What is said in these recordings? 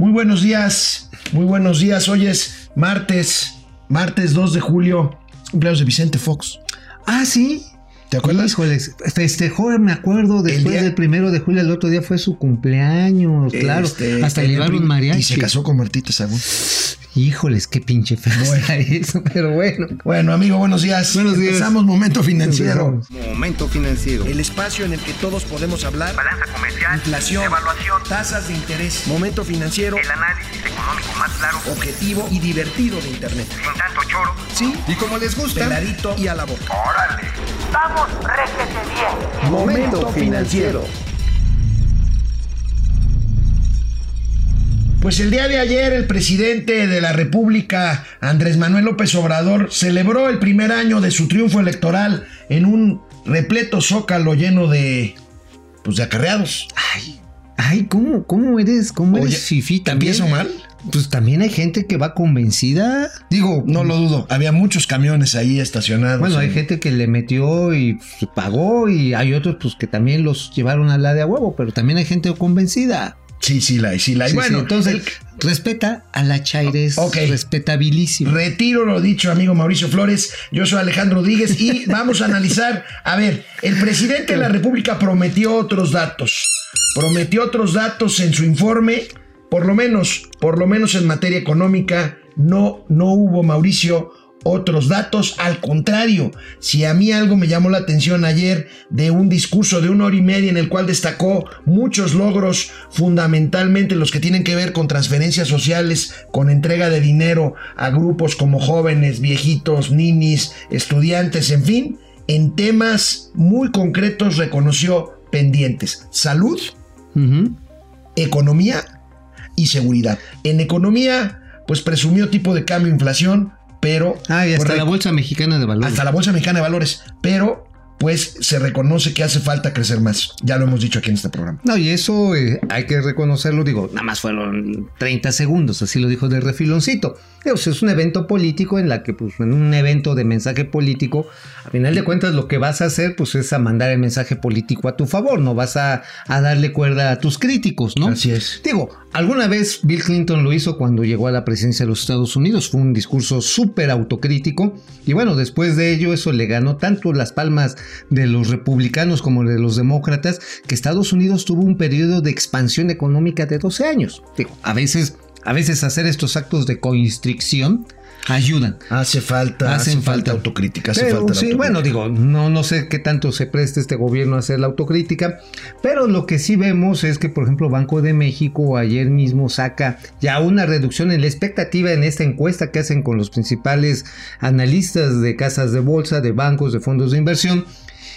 Muy buenos días, muy buenos días. Hoy es martes, martes 2 de julio, cumpleaños de Vicente Fox. Ah, sí. ¿Te acuerdas? Híjoles, festejó, me acuerdo, después día- del primero de julio, el otro día fue su cumpleaños, claro. Este, hasta llevaron mariachi. Y se casó con Martita Sagún. Híjoles, qué pinche feo Bueno. está eso, pero bueno. Bueno, amigo, buenos días. Buenos días. Empezamos Momento Financiero. Momento financiero. El espacio en el que todos podemos hablar. balanza comercial, Inflación, evaluación, tasas de interés. Momento Financiero. el análisis económico más claro, Objetivo y divertido de Internet. sin tanto choro. Sí, Y como les gusta, peladito y a la boca. ¡Órale! ¡Vamos, réjete bien! Momento financiero. Pues el día de ayer el presidente de la República, Andrés Manuel López Obrador, celebró el primer año de su triunfo electoral en un repleto zócalo lleno de pues de acarreados. Ay, ay, ¿cómo, cómo eres? ¿Cómo Oye, eres fifí? ¿te empiezo mal? Pues también hay gente que va convencida. Digo, no lo dudo, había muchos camiones ahí estacionados. Bueno, hay en- gente que le metió y pagó y hay otros pues que también los llevaron a la de a huevo, pero también hay gente convencida. Sí, sí, la hay, sí, la hay. Sí, bueno, sí, entonces el- respeta a la Chaires, Ok. respetabilísimo. Retiro lo dicho, amigo Mauricio Flores. Yo soy Alejandro Rodríguez y vamos a analizar. A ver, el presidente de la República prometió otros datos. Prometió otros datos en su informe. Por lo menos, por lo menos en materia económica, no, no hubo, Mauricio, otros datos. Al contrario, si a mí algo me llamó la atención ayer de un discurso de una hora y media en el cual destacó muchos logros, fundamentalmente los que tienen que ver con transferencias sociales, con entrega de dinero a grupos como jóvenes, viejitos, ninis, estudiantes, en fin, en temas muy concretos reconoció pendientes. Salud, economía y seguridad. En economía, pues presumió tipo de cambio, inflación, pero... Ah, y hasta la Bolsa Mexicana de Valores. hasta la Bolsa Mexicana de Valores, pero pues se reconoce que hace falta crecer más. Ya lo hemos dicho aquí en este programa. No, y eso eh, hay que reconocerlo, digo, nada más fueron 30 segundos, así lo dijo de refiloncito. Digo, pues, es un evento político en la que, pues, en un evento de mensaje político, a final de cuentas lo que vas a hacer, pues, es a mandar el mensaje político a tu favor, no vas a, a darle cuerda a tus críticos, ¿no? Así es. Digo, alguna vez Bill Clinton lo hizo cuando llegó a la presidencia de los Estados Unidos. Fue un discurso súper autocrítico. Y bueno, después de ello, eso le ganó tanto las palmas de los republicanos como de los demócratas, que Estados Unidos tuvo un periodo de expansión económica de 12 años. Digo, a veces, a veces hacer estos actos de constricción ayudan. Hace falta, hace Hacen falta falta. autocrítica. Hace Pero, falta la sí, autocrítica. bueno, digo, no, no sé qué tanto se preste este gobierno a hacer la autocrítica, pero lo que sí vemos es que, por ejemplo, Banco de México ayer mismo saca ya una reducción en la expectativa en esta encuesta que hacen con los principales analistas de casas de bolsa, de bancos, de fondos de inversión.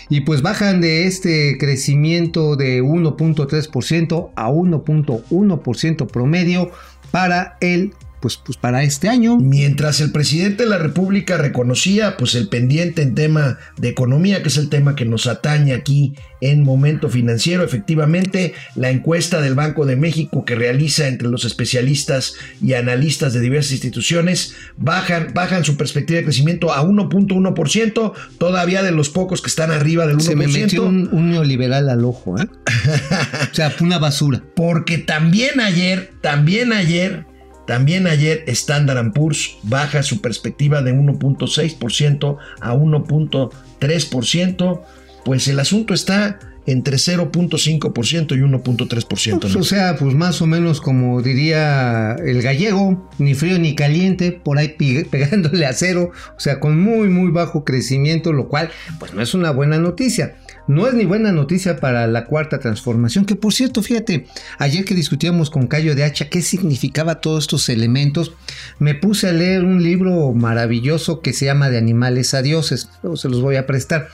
Y pues bajan de este crecimiento de 1.3% a 1.1% promedio para el pues, pues para este año. Mientras el presidente de la República reconocía pues el pendiente en tema de economía, que es el tema que nos atañe aquí en Momento Financiero, efectivamente la encuesta del Banco de México que realiza entre los especialistas y analistas de diversas instituciones bajan, bajan su perspectiva de crecimiento a 1.1%, todavía de los pocos que están arriba del 1%. Se me metió un, un neoliberal al ojo, ¿eh? o sea, una basura. Porque también ayer, también ayer, también ayer Standard Poor's baja su perspectiva de 1.6% a 1.3%, pues el asunto está entre 0.5% y 1.3%. Pues, ¿no? o sea, pues más o menos como diría el gallego, ni frío ni caliente, por ahí pe- pegándole a cero, o sea, con muy, muy bajo crecimiento, lo cual, pues no es una buena noticia. No es ni buena noticia para la cuarta transformación, que por cierto, fíjate, ayer que discutíamos con Cayo de Hacha qué significaba todos estos elementos, me puse a leer un libro maravilloso que se llama De animales a dioses, luego se los voy a prestar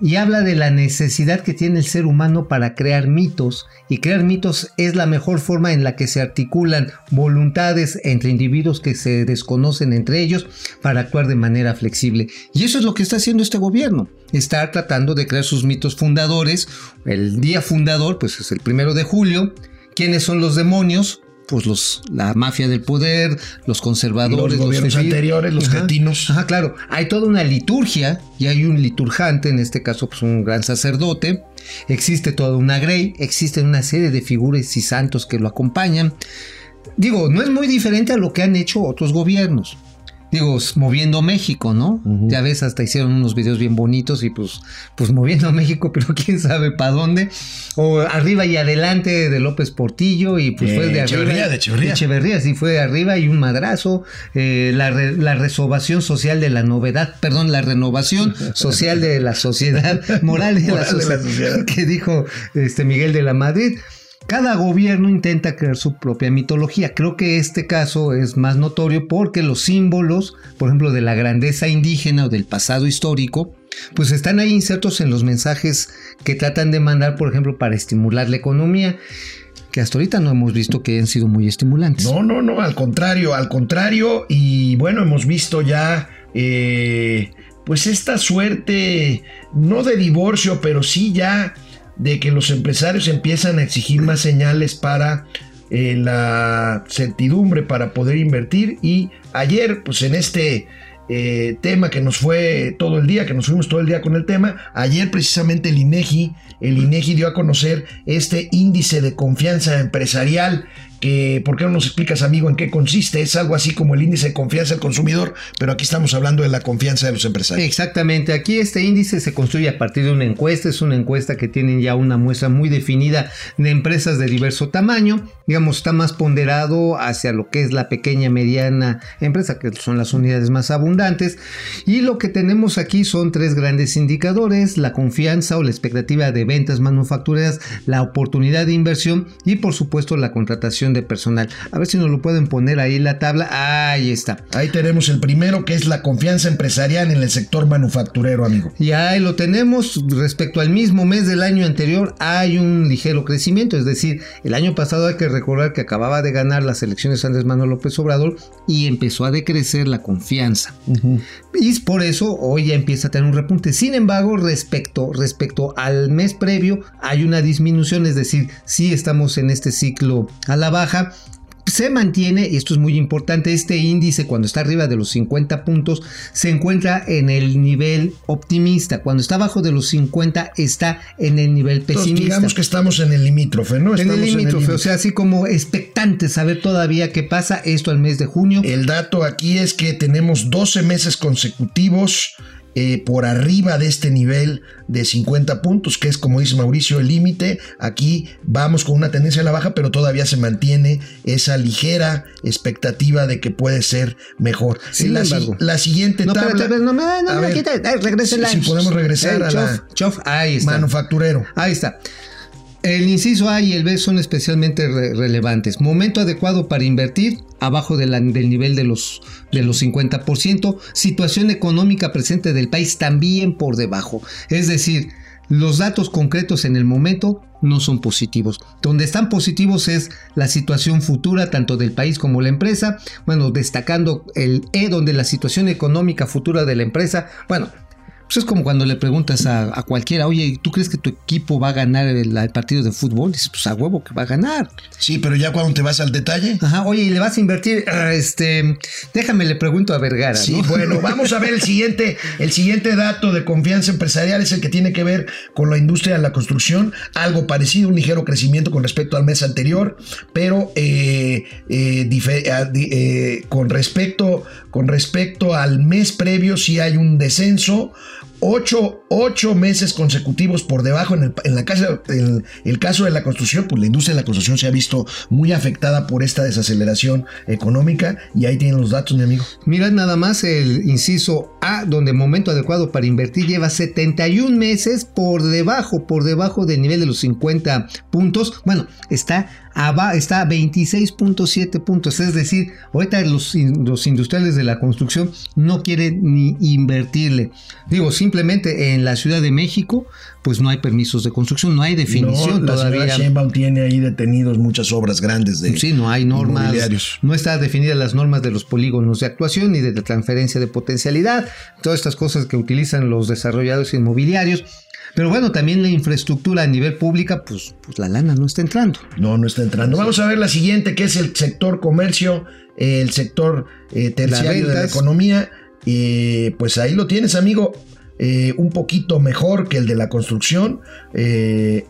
y habla de la necesidad que tiene el ser humano para crear mitos y crear mitos es la mejor forma en la que se articulan voluntades entre individuos que se desconocen entre ellos para actuar de manera flexible. Y eso es lo que está haciendo este gobierno. Está tratando de crear sus mitos fundadores. El día fundador pues es el primero de julio. Quiénes son los demonios pues los, la mafia del poder, los conservadores, Los gobiernos anteriores, los Ajá. cretinos. Ajá, claro. Hay toda una liturgia y hay un liturgante, en este caso, pues un gran sacerdote. Existe toda una grey, existen una serie de figuras y santos que lo acompañan. digo, no es muy diferente a lo que han hecho otros gobiernos. Digo, moviendo México, ¿no? Ya ves, hasta hicieron unos videos bien bonitos y pues, pues moviendo México, pero quién sabe para dónde. O arriba y adelante de López Portillo y pues De fue de arriba. Echeverría, de Echeverría. Echeverría, sí, fue de arriba y un madrazo. Eh, la, re- la resobación social de la novedad, perdón, la renovación social de la sociedad, moral de la de la sociedad. que dijo este Miguel de la Madrid. Cada gobierno intenta crear su propia mitología. Creo que este caso es más notorio porque los símbolos, por ejemplo, de la grandeza indígena o del pasado histórico, pues están ahí insertos en los mensajes que tratan de mandar, por ejemplo, para estimular la economía, que hasta ahorita no hemos visto que hayan sido muy estimulantes. No, no, no, al contrario, al contrario. Y bueno, hemos visto ya, eh, pues esta suerte, no de divorcio, pero sí ya de que los empresarios empiezan a exigir más señales para eh, la certidumbre para poder invertir. Y ayer, pues en este eh, tema que nos fue todo el día, que nos fuimos todo el día con el tema, ayer precisamente el INEGI, el INEGI dio a conocer este índice de confianza empresarial que, ¿por qué no nos explicas, amigo, en qué consiste? Es algo así como el índice de confianza del consumidor, pero aquí estamos hablando de la confianza de los empresarios. Exactamente, aquí este índice se construye a partir de una encuesta, es una encuesta que tienen ya una muestra muy definida de empresas de diverso tamaño, digamos, está más ponderado hacia lo que es la pequeña, mediana empresa, que son las unidades más abundantes, y lo que tenemos aquí son tres grandes indicadores, la confianza o la expectativa de ventas manufactureras, la oportunidad de inversión y por supuesto la contratación de personal. A ver si nos lo pueden poner ahí en la tabla, ahí está. Ahí tenemos el primero que es la confianza empresarial en el sector manufacturero, amigo. Y ahí lo tenemos. Respecto al mismo mes del año anterior, hay un ligero crecimiento. Es decir, el año pasado hay que recordar que acababa de ganar las elecciones Andrés Manuel López Obrador y empezó a decrecer la confianza. Y por eso hoy ya empieza a tener un repunte. Sin embargo, respecto, respecto al mes previo, hay una disminución. Es decir, sí estamos en este ciclo a la baja se mantiene, y esto es muy importante, este índice cuando está arriba de los 50 puntos se encuentra en el nivel optimista. Cuando está abajo de los 50 está en el nivel Entonces, pesimista. digamos que estamos en el limítrofe, ¿no? en Estamos el limítrofe, o sea, así como expectantes saber todavía qué pasa esto al mes de junio. El dato aquí es que tenemos 12 meses consecutivos eh, por arriba de este nivel de 50 puntos, que es como dice Mauricio el límite. Aquí vamos con una tendencia a la baja, pero todavía se mantiene esa ligera expectativa de que puede ser mejor. Sin la, embargo. la siguiente No, tabla. espérate, no, no, no, no, quita, regrésela. si- si podemos regresar Eh, a la- chof, ahí está. manufacturero. Ahí está. El inciso A y el B son especialmente re- relevantes. Momento adecuado para invertir, abajo del nivel de los, de los 50%. Situación económica presente del país también por debajo. Es decir, los datos concretos en el momento no son positivos. Donde están positivos es la situación futura tanto del país como la empresa. Bueno, destacando el E donde la situación económica futura de la empresa, bueno, pues es como cuando le preguntas a, a cualquiera, oye, ¿tú crees que tu equipo va a ganar el, el partido de fútbol? Dices, pues a huevo que va a ganar. Sí, pero ya cuando te vas al detalle. Ajá, oye, ¿y le vas a invertir? Ah, este, déjame, le pregunto a Vergara, Sí, ¿no? bueno, vamos a ver el siguiente, el siguiente dato de confianza empresarial es el que tiene que ver con la industria de la construcción, algo parecido, un ligero crecimiento con respecto al mes anterior, pero eh, eh, eh, con respecto con respecto al mes previo sí hay un descenso. Ocho, ocho meses consecutivos por debajo en el, la casa, el caso de la construcción, pues la industria de la construcción se ha visto muy afectada por esta desaceleración económica y ahí tienen los datos, mi amigo. Mira nada más el inciso A, donde momento adecuado para invertir lleva 71 meses por debajo, por debajo del nivel de los 50 puntos. Bueno, está aba- está a 26.7 puntos. Es decir, ahorita los, los industriales de la construcción no quieren ni invertirle. Digo, simplemente en la Ciudad de México, pues no hay permisos de construcción, no hay definición No, la todavía. Sheinbaum tiene ahí detenidos muchas obras grandes de Sí, no hay normas. No está definidas las normas de los polígonos de actuación ni de la transferencia de potencialidad. Todas estas cosas que utilizan los desarrolladores inmobiliarios. Pero bueno, también la infraestructura a nivel pública, pues, pues la lana no está entrando. No, no está entrando. Vamos a ver la siguiente, que es el sector comercio, el sector eh, terciario de la economía. Eh, pues ahí lo tienes, amigo. Eh, un poquito mejor que el de la construcción. Eh,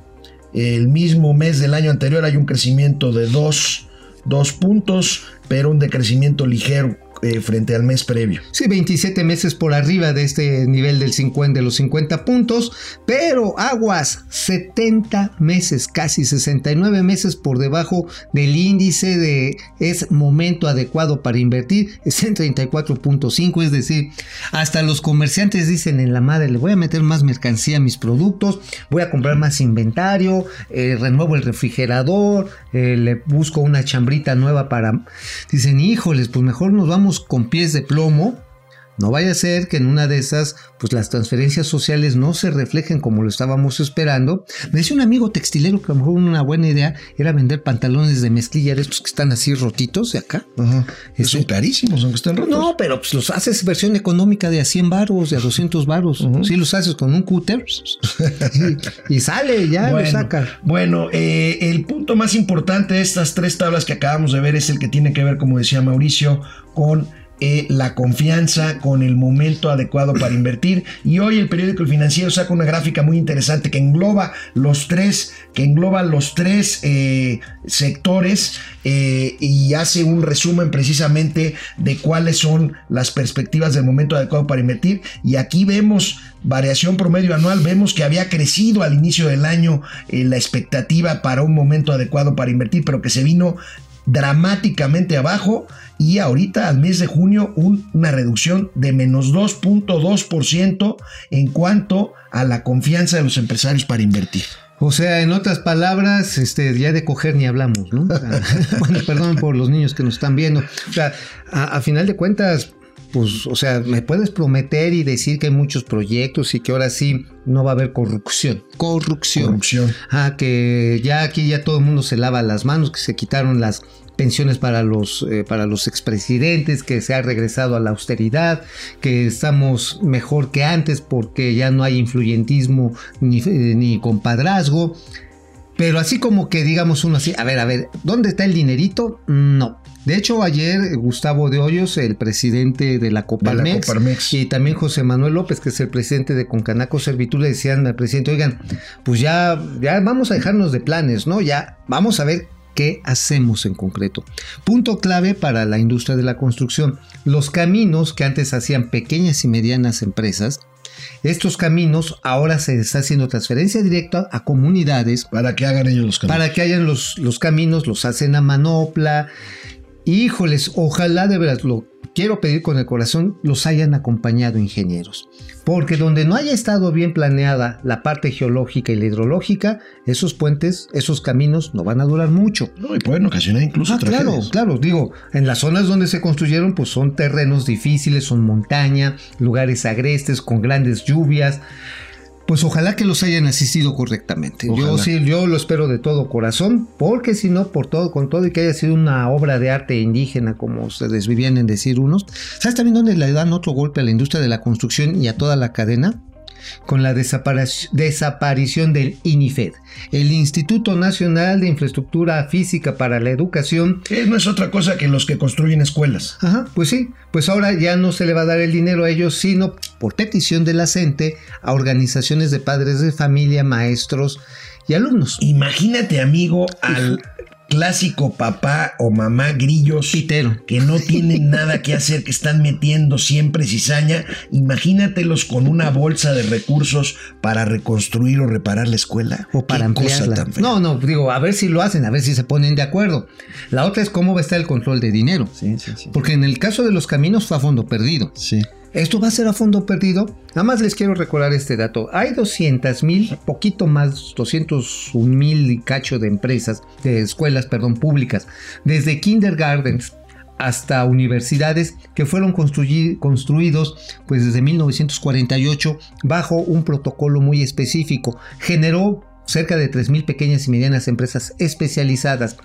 el mismo mes del año anterior hay un crecimiento de 2 dos puntos, pero un decrecimiento ligero eh, frente al mes previo. Sí, 27 meses por arriba de este nivel del 50, de los 50 puntos, pero aguas, 70 meses, casi 69 meses por debajo del índice de es momento adecuado para invertir, es en 34.5, es decir, hasta los comerciantes dicen en la madre, le voy a meter más mercancía a mis productos, voy a comprar más inventario, eh, renuevo el refrigerador, eh, le busco una chambrita nueva para... Dicen, híjoles, pues mejor nos vamos con pies de plomo. No vaya a ser que en una de esas, pues las transferencias sociales no se reflejen como lo estábamos esperando. Me decía un amigo textilero que a lo mejor una buena idea era vender pantalones de mezclilla de estos que están así rotitos de acá. Ajá. Eso- Son carísimos, aunque estén rotos. No, pero pues los haces versión económica de a 100 varos, de a 200 varos. Si los haces con un cúter y, y sale, ya lo saca. Bueno, eh, el punto más importante de estas tres tablas que acabamos de ver es el que tiene que ver, como decía Mauricio, con eh, la confianza, con el momento adecuado para invertir. Y hoy el periódico Financiero saca una gráfica muy interesante que engloba los tres, que engloba los tres eh, sectores eh, y hace un resumen precisamente de cuáles son las perspectivas del momento adecuado para invertir. Y aquí vemos variación promedio anual, vemos que había crecido al inicio del año la expectativa para un momento adecuado para invertir, pero que se vino dramáticamente abajo y ahorita al mes de junio un- una reducción de menos 2.2% en cuanto a la confianza de los empresarios para invertir. O sea, en otras palabras, este, ya de coger ni hablamos, ¿no? Bueno, perdón por los niños que nos están viendo. O sea, a final de cuentas, pues, o sea, me puedes prometer y decir que hay muchos proyectos y que ahora sí no va a haber corrupción. Corrupción. Corrupción. Ah, que ya aquí ya todo el mundo se lava las manos, que se quitaron las pensiones para los, eh, para los expresidentes, que se ha regresado a la austeridad, que estamos mejor que antes porque ya no hay influyentismo ni, eh, ni compadrazgo. Pero así como que digamos uno así, a ver, a ver, ¿dónde está el dinerito? No. De hecho, ayer eh, Gustavo de Hoyos, el presidente de la Coparmex, Coparmex. y también José Manuel López, que es el presidente de Concanaco Servitud, le decían al presidente, oigan, pues ya, ya vamos a dejarnos de planes, ¿no? Ya vamos a ver qué hacemos en concreto. Punto clave para la industria de la construcción. Los caminos que antes hacían pequeñas y medianas empresas, estos caminos ahora se está haciendo transferencia directa a comunidades Para que hagan ellos los caminos. para que hayan los, los caminos, los hacen a manopla. Híjoles, ojalá de verdad, lo quiero pedir con el corazón, los hayan acompañado ingenieros. Porque donde no haya estado bien planeada la parte geológica y la hidrológica, esos puentes, esos caminos no van a durar mucho. No, y pueden ocasionar incluso Ah, claro, claro, digo, en las zonas donde se construyeron, pues son terrenos difíciles, son montaña, lugares agrestes, con grandes lluvias. Pues ojalá que los hayan asistido correctamente. Yo sí, yo lo espero de todo corazón, porque si no, por todo, con todo y que haya sido una obra de arte indígena, como se desvivían en decir unos. ¿Sabes también dónde le dan otro golpe a la industria de la construcción y a toda la cadena? Con la desaparici- desaparición del INIFED, el Instituto Nacional de Infraestructura Física para la Educación, no es otra cosa que los que construyen escuelas. Ajá, pues sí, pues ahora ya no se le va a dar el dinero a ellos, sino por petición de la CENTE a organizaciones de padres de familia, maestros y alumnos. Imagínate, amigo, al clásico papá o mamá grillos Pitero. que no tienen nada que hacer, que están metiendo siempre cizaña. Imagínatelos con una bolsa de recursos para reconstruir o reparar la escuela. O para ampliarla. No, no, digo, a ver si lo hacen, a ver si se ponen de acuerdo. La otra es cómo va a estar el control de dinero. Sí, sí, sí. Porque en el caso de los caminos fue a fondo perdido. Sí. Esto va a ser a fondo perdido. Nada más les quiero recordar este dato. Hay 200 mil, poquito más, 201 mil cacho de empresas, de escuelas, perdón, públicas, desde kindergartens hasta universidades que fueron construidos pues desde 1948 bajo un protocolo muy específico. Generó cerca de 3 mil pequeñas y medianas empresas especializadas.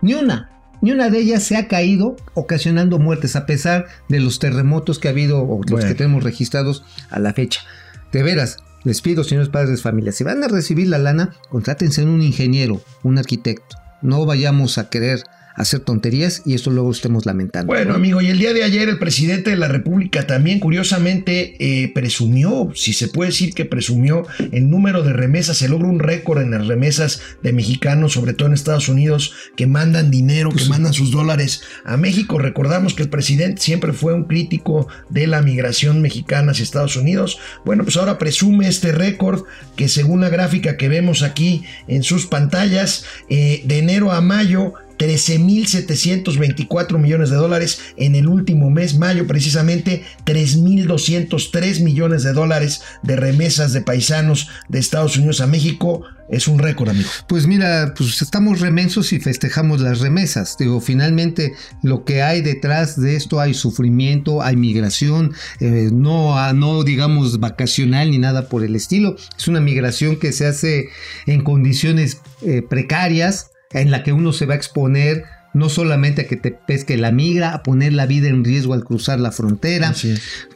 Ni una, ni una de ellas se ha caído ocasionando muertes a pesar de los terremotos que ha habido o los Bueno. que tenemos registrados a la fecha. De veras, les pido, señores padres de familia, si van a recibir la lana, contrátense en un ingeniero, un arquitecto. No vayamos a querer hacer tonterías y esto luego estemos lamentando. Bueno, amigo, y el día de ayer el presidente de la República también curiosamente eh, presumió, si se puede decir que presumió el número de remesas, se logra un récord en las remesas de mexicanos, sobre todo en Estados Unidos, que mandan dinero, que mandan sus dólares a México. Recordamos que el presidente siempre fue un crítico de la migración mexicana hacia Estados Unidos. Bueno, pues ahora presume este récord que según la gráfica que vemos aquí en sus pantallas, eh, de enero a mayo 13.724 millones de dólares en el último mes, mayo precisamente, 3.203 millones de dólares de remesas de paisanos de Estados Unidos a México. Es un récord, amigo. Pues mira, pues estamos remensos y festejamos las remesas. Digo, finalmente lo que hay detrás de esto hay sufrimiento, hay migración, eh, no, no digamos vacacional ni nada por el estilo. Es una migración que se hace en condiciones eh, precarias, en la que uno se va a exponer no solamente a que te pesque la migra, a poner la vida en riesgo al cruzar la frontera,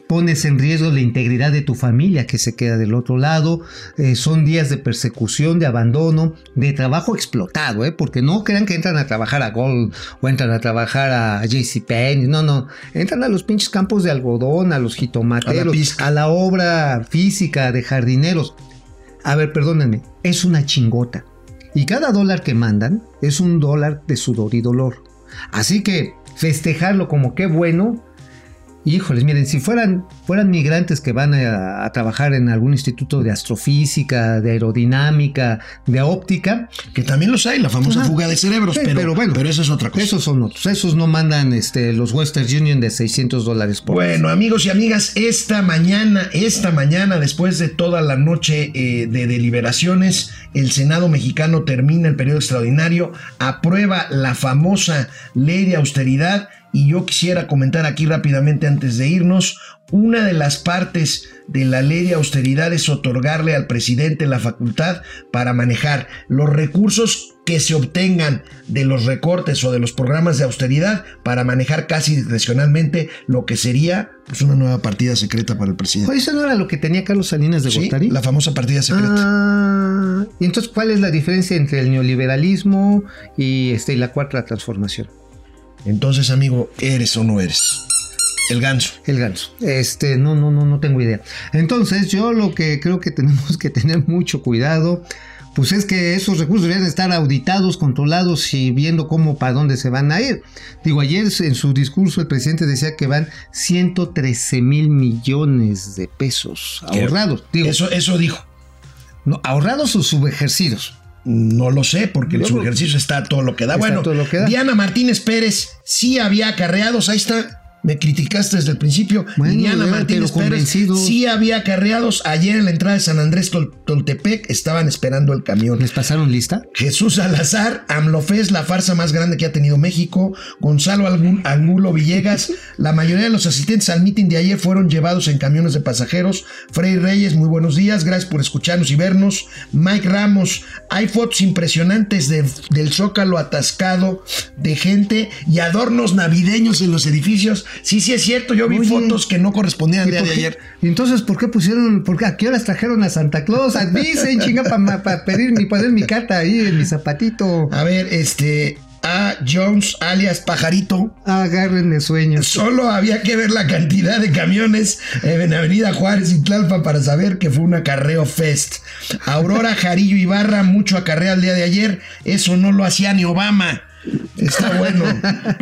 pones en riesgo la integridad de tu familia que se queda del otro lado, eh, son días de persecución, de abandono, de trabajo explotado, ¿eh? porque no crean que entran a trabajar a Gold o entran a trabajar a JCPenney, no, no, entran a los pinches campos de algodón, a los jitomateros, a la obra física de jardineros. A ver, perdónenme, es una chingota. Y cada dólar que mandan es un dólar de sudor y dolor. Así que festejarlo como qué bueno Híjoles, miren, si fueran, fueran migrantes que van a, trabajar en algún instituto de astrofísica, de aerodinámica, de óptica. Que también los hay, la famosa fuga de cerebros, pero, bueno, pero eso es otra cosa. Esos son otros, esos no mandan este, los Western Union de 600 dólares por Bueno, amigos y amigas, esta mañana, esta mañana, después de toda la noche eh, de deliberaciones, el Senado mexicano termina el periodo extraordinario, aprueba la famosa ley de austeridad y yo quisiera comentar aquí rápidamente antes de irnos, una de las partes de la ley de austeridad es otorgarle al presidente la facultad para manejar los recursos que se obtengan de los recortes o de los programas de austeridad para manejar casi discrecionalmente lo que sería pues, una nueva partida secreta para el presidente. ¿Eso no era lo que tenía Carlos Salinas de sí, La famosa partida secreta. Ah, y entonces, ¿cuál es la diferencia entre el neoliberalismo y, este, y la cuarta transformación? Entonces, amigo, ¿eres o no eres? El ganso. El ganso. Este, no, no, no, no tengo idea. Entonces, yo lo que creo que tenemos que tener mucho cuidado, pues es que esos recursos deben estar auditados, controlados y viendo cómo, para dónde se van a ir. Digo, ayer en su discurso el presidente decía que van 113 mil millones de pesos ahorrados. Digo, eso, eso dijo. No, ahorrados o subejercidos. No lo sé, porque en su ejercicio está todo lo que da. bueno, Diana Martínez Pérez sí había acarreados, ahí está me criticaste desde el principio. Diana Martínez Pérez sí había carreados. Ayer en la entrada de San Andrés Toltepec estaban esperando el camión. ¿Les pasaron lista? Jesús Salazar, AMLOFES, la farsa más grande que ha tenido México. Gonzalo Angulo Villegas. la mayoría de los asistentes al meeting de ayer fueron llevados en camiones de pasajeros. Frey Reyes, muy buenos días. Gracias por escucharnos y vernos. Mike Ramos, hay fotos impresionantes del zócalo atascado de gente y adornos navideños en los edificios. Sí, sí es cierto, yo vi fotos que no correspondían al día de ayer. Entonces, ¿por qué pusieron, por qué, a qué horas trajeron a Santa Claus? Dicen, chinga, para pedir mi, poner mi carta ahí en mi zapatito. A ver, este, a Jones, alias Pajarito. Agárrenme sueños. Solo había que ver la cantidad de camiones en Avenida Juárez y Tlalpa para saber que fue un acarreo fest. Aurora Jarillo Ibarra, mucho acarreo el día de ayer. Eso no lo hacía ni Obama. Está bueno,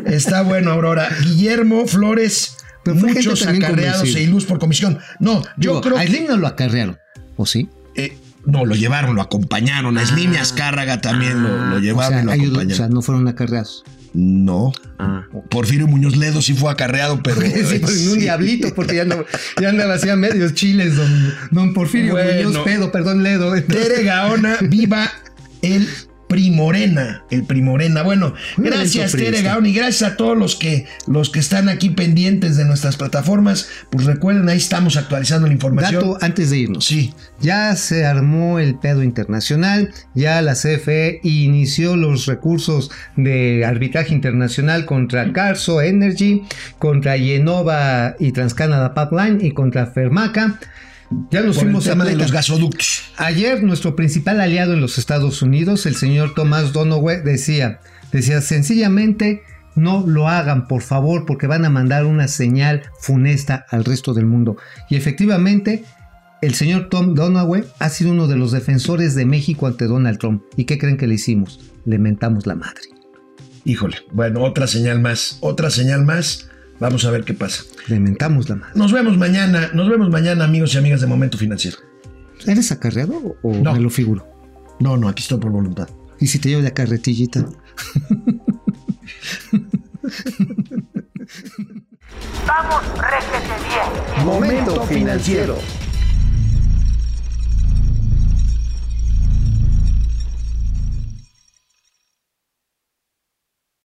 está bueno, Aurora. Guillermo Flores, muchos acarreados e ilus por comisión. No, yo creo a Slim no lo acarrearon, ¿o sí? Eh, no, lo llevaron, lo acompañaron. A Slim y Azcárraga también lo, llevaron y lo acompañaron. O sea, no fueron acarreados. No. Ah. Porfirio Muñoz Ledo sí fue acarreado, pero. sí, pues, un diablito, porque ya andaba, ya andaba hacía medios chiles, don, don Porfirio Muñoz Pedo, perdón, Ledo. Tere Gaona, viva el Primorena, el Primorena. Bueno, gracias Tere Gaon y gracias a todos los que los que están aquí pendientes de nuestras plataformas. Pues recuerden, ahí estamos actualizando la información. Dato antes de irnos. Sí. Ya se armó el pedo internacional, ya la CFE inició los recursos de arbitraje internacional contra Carso Energy, contra Yenova y Transcanada Pipeline y contra Fermaca. Ya nos fuimos a de los gasoductos. Ayer nuestro principal aliado en los Estados Unidos, el señor Tomás Donoghue, decía, Decía, sencillamente no lo hagan, por favor, porque van a mandar una señal funesta al resto del mundo. Y efectivamente, el señor Tom Donaway ha sido uno de los defensores de México ante Donald Trump. ¿Y qué creen que le hicimos? Le mentamos la madre. Híjole, bueno, otra señal más, otra señal más. Vamos a ver qué pasa. Le mentamos la madre. Nos vemos mañana, nos vemos mañana, amigos y amigas de Momento Financiero. ¿Eres acarreado o No. me lo figuro? No, no, aquí estoy por voluntad. ¿Y si te llevo de carretillita? Vamos, réjete bien. Momento financiero.